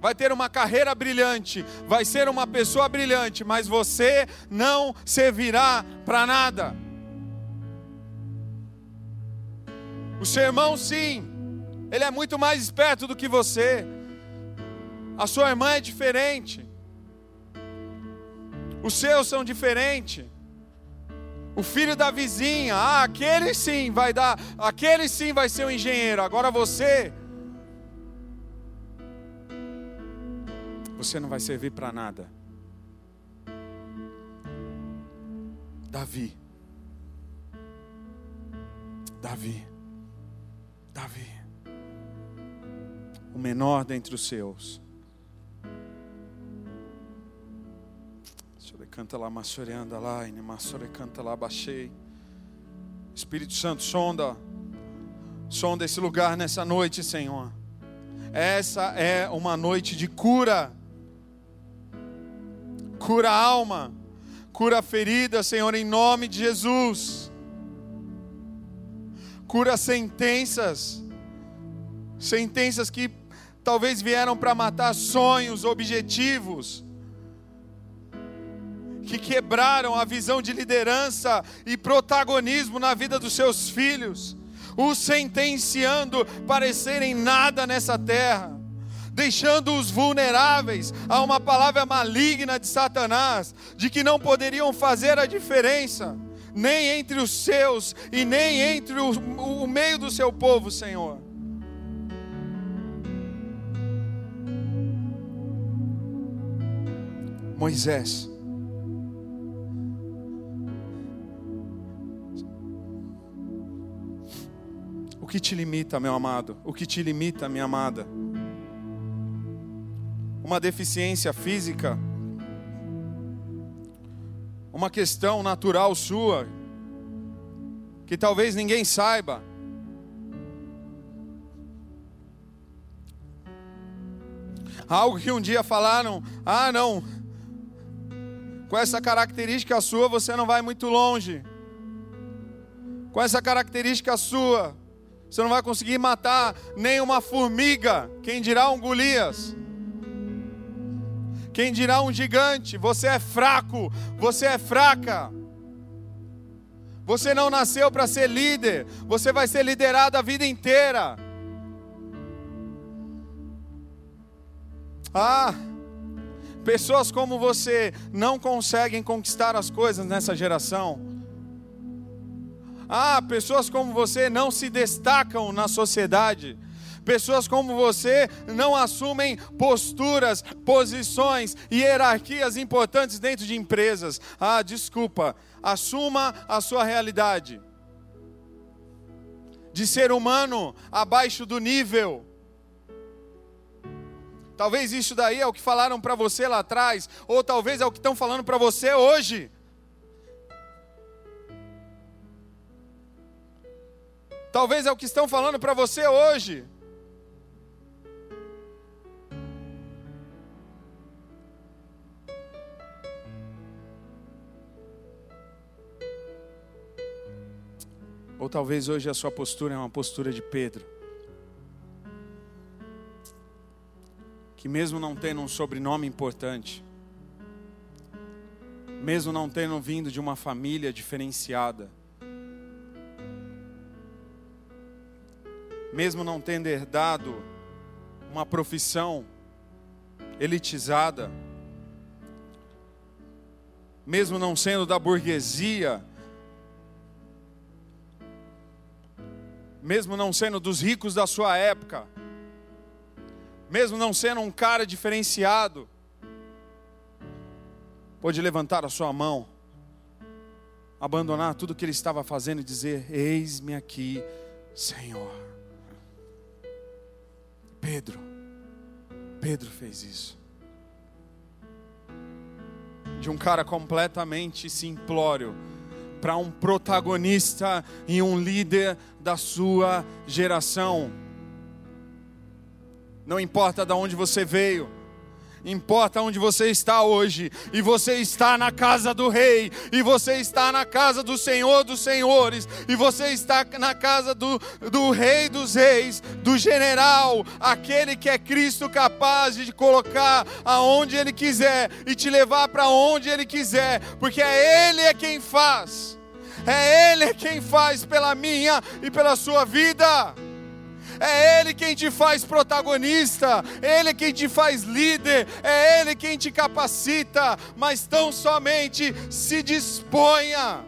vai ter uma carreira brilhante, vai ser uma pessoa brilhante, mas você não servirá para nada. O seu irmão, sim, ele é muito mais esperto do que você. A sua irmã é diferente. Os seus são diferentes. O filho da vizinha, ah, aquele sim vai dar, aquele sim vai ser um engenheiro. Agora você, você não vai servir para nada. Davi. Davi. Davi. O menor dentre os seus. canta lá, massoreanda lá, massore canta lá, baixei. Espírito Santo, sonda, sonda esse lugar nessa noite, Senhor. Essa é uma noite de cura. Cura a alma, cura a ferida, Senhor, em nome de Jesus. Cura sentenças, sentenças que talvez vieram para matar sonhos, objetivos que quebraram a visão de liderança e protagonismo na vida dos seus filhos, os sentenciando para serem nada nessa terra, deixando-os vulneráveis a uma palavra maligna de Satanás, de que não poderiam fazer a diferença, nem entre os seus e nem entre o, o meio do seu povo, Senhor. Moisés, O que te limita, meu amado? O que te limita, minha amada? Uma deficiência física? Uma questão natural sua? Que talvez ninguém saiba? Algo que um dia falaram: ah, não, com essa característica sua você não vai muito longe. Com essa característica sua, você não vai conseguir matar nem uma formiga, quem dirá um Golias? Quem dirá um gigante? Você é fraco, você é fraca. Você não nasceu para ser líder, você vai ser liderado a vida inteira. Ah, pessoas como você não conseguem conquistar as coisas nessa geração ah, pessoas como você não se destacam na sociedade. Pessoas como você não assumem posturas, posições e hierarquias importantes dentro de empresas. Ah, desculpa, assuma a sua realidade de ser humano abaixo do nível. Talvez isso daí é o que falaram para você lá atrás, ou talvez é o que estão falando para você hoje. Talvez é o que estão falando para você hoje. Ou talvez hoje a sua postura é uma postura de Pedro. Que mesmo não tendo um sobrenome importante, mesmo não tendo vindo de uma família diferenciada, mesmo não tendo herdado uma profissão elitizada, mesmo não sendo da burguesia, mesmo não sendo dos ricos da sua época, mesmo não sendo um cara diferenciado, pode levantar a sua mão, abandonar tudo que ele estava fazendo e dizer: Eis-me aqui, Senhor. Pedro, Pedro fez isso. De um cara completamente simplório para um protagonista e um líder da sua geração. Não importa de onde você veio, Importa onde você está hoje, e você está na casa do Rei, e você está na casa do Senhor dos Senhores, e você está na casa do, do Rei dos Reis, do General, aquele que é Cristo capaz de colocar aonde Ele quiser e te levar para onde Ele quiser, porque é Ele é quem faz, é Ele é quem faz pela minha e pela sua vida. É Ele quem te faz protagonista, Ele quem te faz líder, é Ele quem te capacita, mas tão somente se disponha.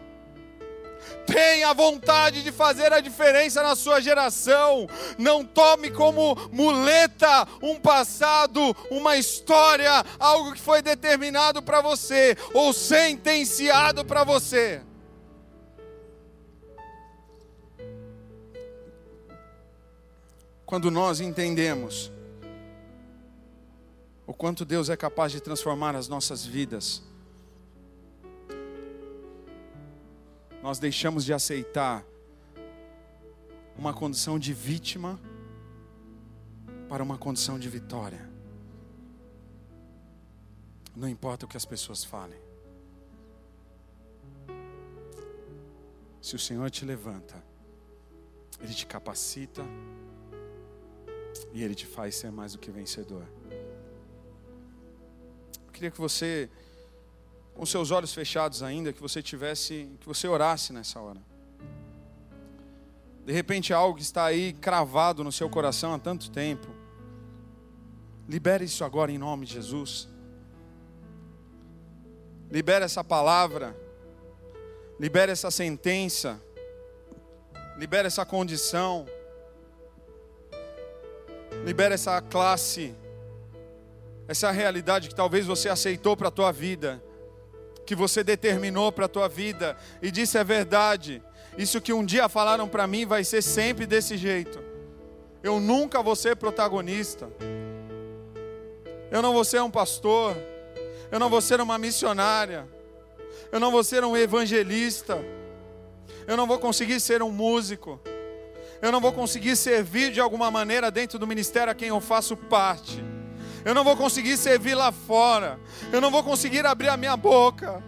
Tenha vontade de fazer a diferença na sua geração. Não tome como muleta um passado, uma história, algo que foi determinado para você ou sentenciado para você. Quando nós entendemos o quanto Deus é capaz de transformar as nossas vidas, nós deixamos de aceitar uma condição de vítima para uma condição de vitória. Não importa o que as pessoas falem. Se o Senhor te levanta, Ele te capacita, e Ele te faz ser mais do que vencedor. Eu queria que você, com seus olhos fechados ainda, que você tivesse, que você orasse nessa hora. De repente algo que está aí cravado no seu coração há tanto tempo. Libere isso agora em nome de Jesus. Libere essa palavra. Libere essa sentença. Libere essa condição. Libera essa classe, essa realidade que talvez você aceitou para a tua vida, que você determinou para a tua vida e disse é verdade. Isso que um dia falaram para mim vai ser sempre desse jeito. Eu nunca vou ser protagonista. Eu não vou ser um pastor. Eu não vou ser uma missionária. Eu não vou ser um evangelista. Eu não vou conseguir ser um músico eu não vou conseguir servir de alguma maneira dentro do ministério a quem eu faço parte. Eu não vou conseguir servir lá fora. Eu não vou conseguir abrir a minha boca.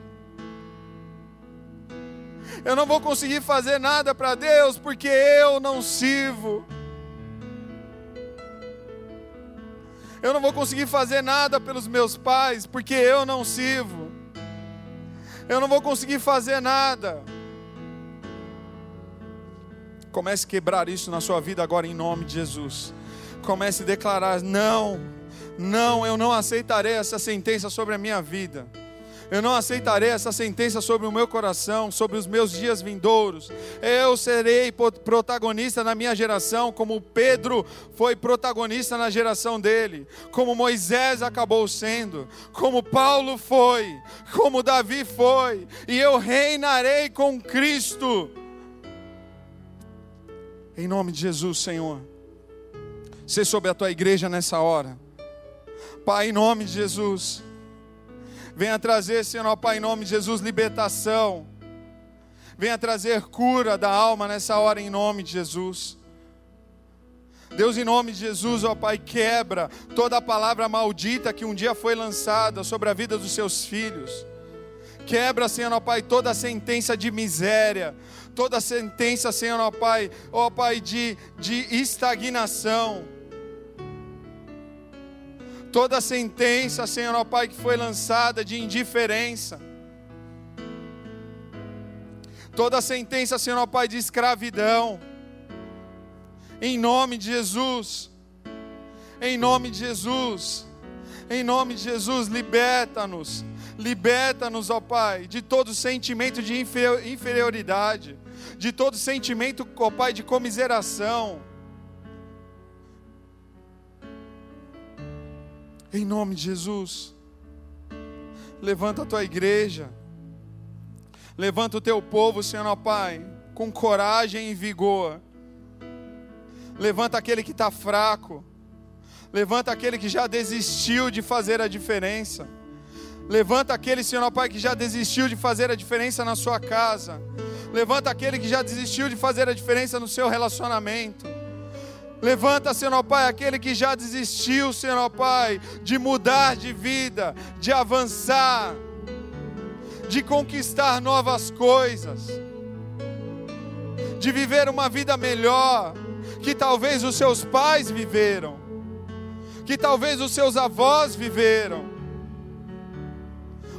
Eu não vou conseguir fazer nada para Deus porque eu não sirvo. Eu não vou conseguir fazer nada pelos meus pais porque eu não sirvo. Eu não vou conseguir fazer nada Comece a quebrar isso na sua vida agora em nome de Jesus. Comece a declarar: não, não, eu não aceitarei essa sentença sobre a minha vida. Eu não aceitarei essa sentença sobre o meu coração, sobre os meus dias vindouros. Eu serei protagonista na minha geração, como Pedro foi protagonista na geração dele, como Moisés acabou sendo, como Paulo foi, como Davi foi, e eu reinarei com Cristo em nome de Jesus, Senhor. Ser sobre a tua igreja nessa hora. Pai, em nome de Jesus. Venha trazer, Senhor, Pai, em nome de Jesus, libertação. Venha trazer cura da alma nessa hora, em nome de Jesus. Deus, em nome de Jesus, ó Pai, quebra toda a palavra maldita que um dia foi lançada sobre a vida dos seus filhos. Quebra, Senhor, ó Pai, toda a sentença de miséria, toda sentença, Senhor, ó Pai, ó Pai, de, de estagnação. Toda sentença, Senhor, ó Pai, que foi lançada de indiferença. Toda sentença, Senhor, ó Pai, de escravidão. Em nome de Jesus. Em nome de Jesus. Em nome de Jesus, liberta-nos. Liberta-nos, ó Pai, de todo sentimento de inferioridade de todo sentimento, ó Pai, de comiseração. Em nome de Jesus, levanta a tua igreja, levanta o teu povo, Senhor, ó Pai, com coragem e vigor. Levanta aquele que está fraco, levanta aquele que já desistiu de fazer a diferença. Levanta aquele, Senhor, ó Pai, que já desistiu de fazer a diferença na sua casa. Levanta aquele que já desistiu de fazer a diferença no seu relacionamento. Levanta, Senhor Pai, aquele que já desistiu, Senhor Pai, de mudar de vida, de avançar, de conquistar novas coisas, de viver uma vida melhor, que talvez os seus pais viveram, que talvez os seus avós viveram.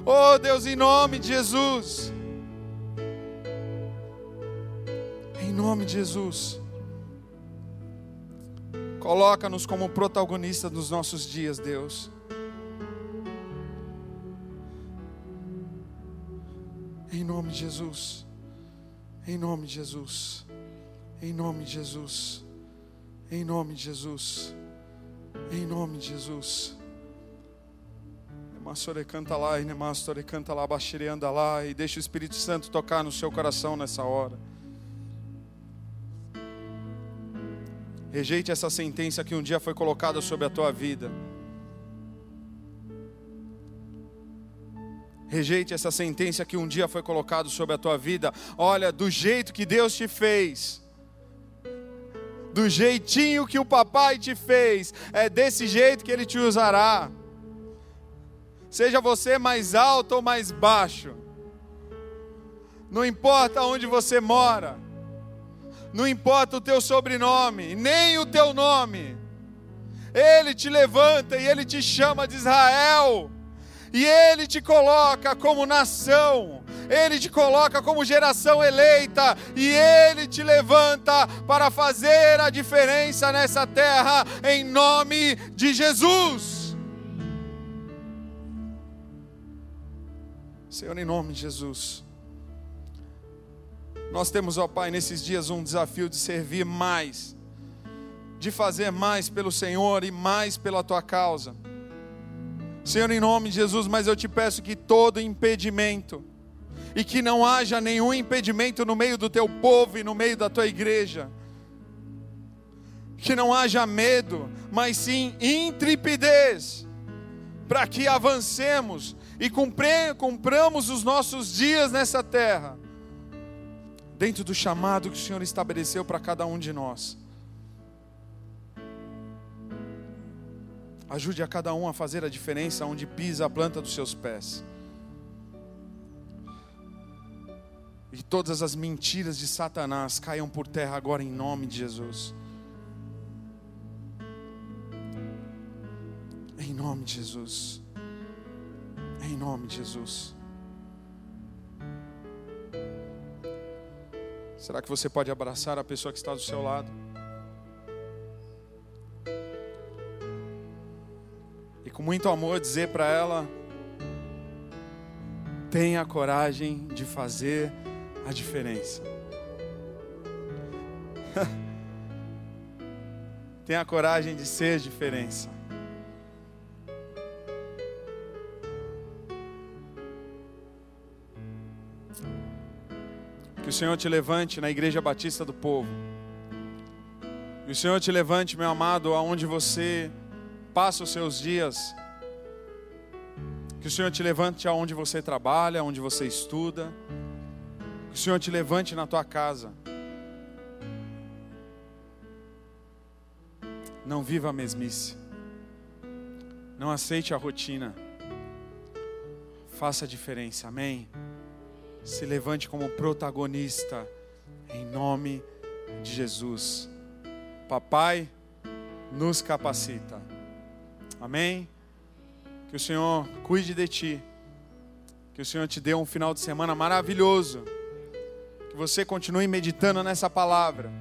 Oh Deus, em nome de Jesus, nome de Jesus. Coloca-nos como protagonista dos nossos dias, Deus. Em nome de Jesus. Em nome de Jesus. Em nome de Jesus. Em nome de Jesus. Em nome de Jesus. Nemassore canta lá, e Nemassore canta lá, lá, e deixa o Espírito Santo tocar no seu coração nessa hora. Rejeite essa sentença que um dia foi colocada sobre a tua vida. Rejeite essa sentença que um dia foi colocada sobre a tua vida. Olha, do jeito que Deus te fez, do jeitinho que o papai te fez, é desse jeito que ele te usará. Seja você mais alto ou mais baixo, não importa onde você mora, não importa o teu sobrenome, nem o teu nome. Ele te levanta e ele te chama de Israel. E ele te coloca como nação, ele te coloca como geração eleita, e ele te levanta para fazer a diferença nessa terra, em nome de Jesus. Senhor, em nome de Jesus. Nós temos, ó Pai, nesses dias um desafio de servir mais, de fazer mais pelo Senhor e mais pela tua causa. Senhor, em nome de Jesus, mas eu te peço que todo impedimento, e que não haja nenhum impedimento no meio do teu povo e no meio da tua igreja, que não haja medo, mas sim intrepidez, para que avancemos e cumpramos os nossos dias nessa terra dentro do chamado que o Senhor estabeleceu para cada um de nós. Ajude a cada um a fazer a diferença onde pisa a planta dos seus pés. E todas as mentiras de Satanás caiam por terra agora em nome de Jesus. Em nome de Jesus. Em nome de Jesus. Será que você pode abraçar a pessoa que está do seu lado? E com muito amor dizer para ela: tenha coragem de fazer a diferença. *laughs* tenha coragem de ser diferença. Senhor te levante na Igreja Batista do Povo. Que o Senhor te levante, meu amado, aonde você passa os seus dias. Que o Senhor te levante aonde você trabalha, aonde você estuda. Que o Senhor te levante na tua casa. Não viva a mesmice. Não aceite a rotina. Faça a diferença. Amém se levante como protagonista, em nome de Jesus. Papai, nos capacita. Amém? Que o Senhor cuide de ti. Que o Senhor te dê um final de semana maravilhoso. Que você continue meditando nessa palavra.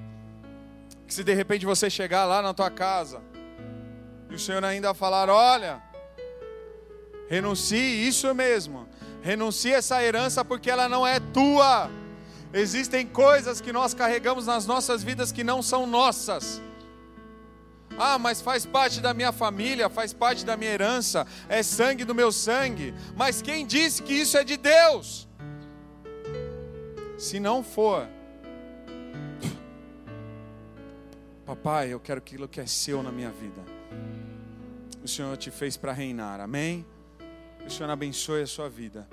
Que se de repente você chegar lá na tua casa e o Senhor ainda falar: Olha, renuncie, isso mesmo. Renuncie essa herança porque ela não é tua. Existem coisas que nós carregamos nas nossas vidas que não são nossas. Ah, mas faz parte da minha família, faz parte da minha herança, é sangue do meu sangue. Mas quem disse que isso é de Deus? Se não for, papai, eu quero aquilo que é seu na minha vida. O Senhor te fez para reinar, amém? O Senhor abençoe a sua vida.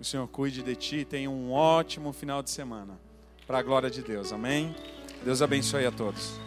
O Senhor cuide de ti e tenha um ótimo final de semana. Para a glória de Deus. Amém? Deus abençoe a todos.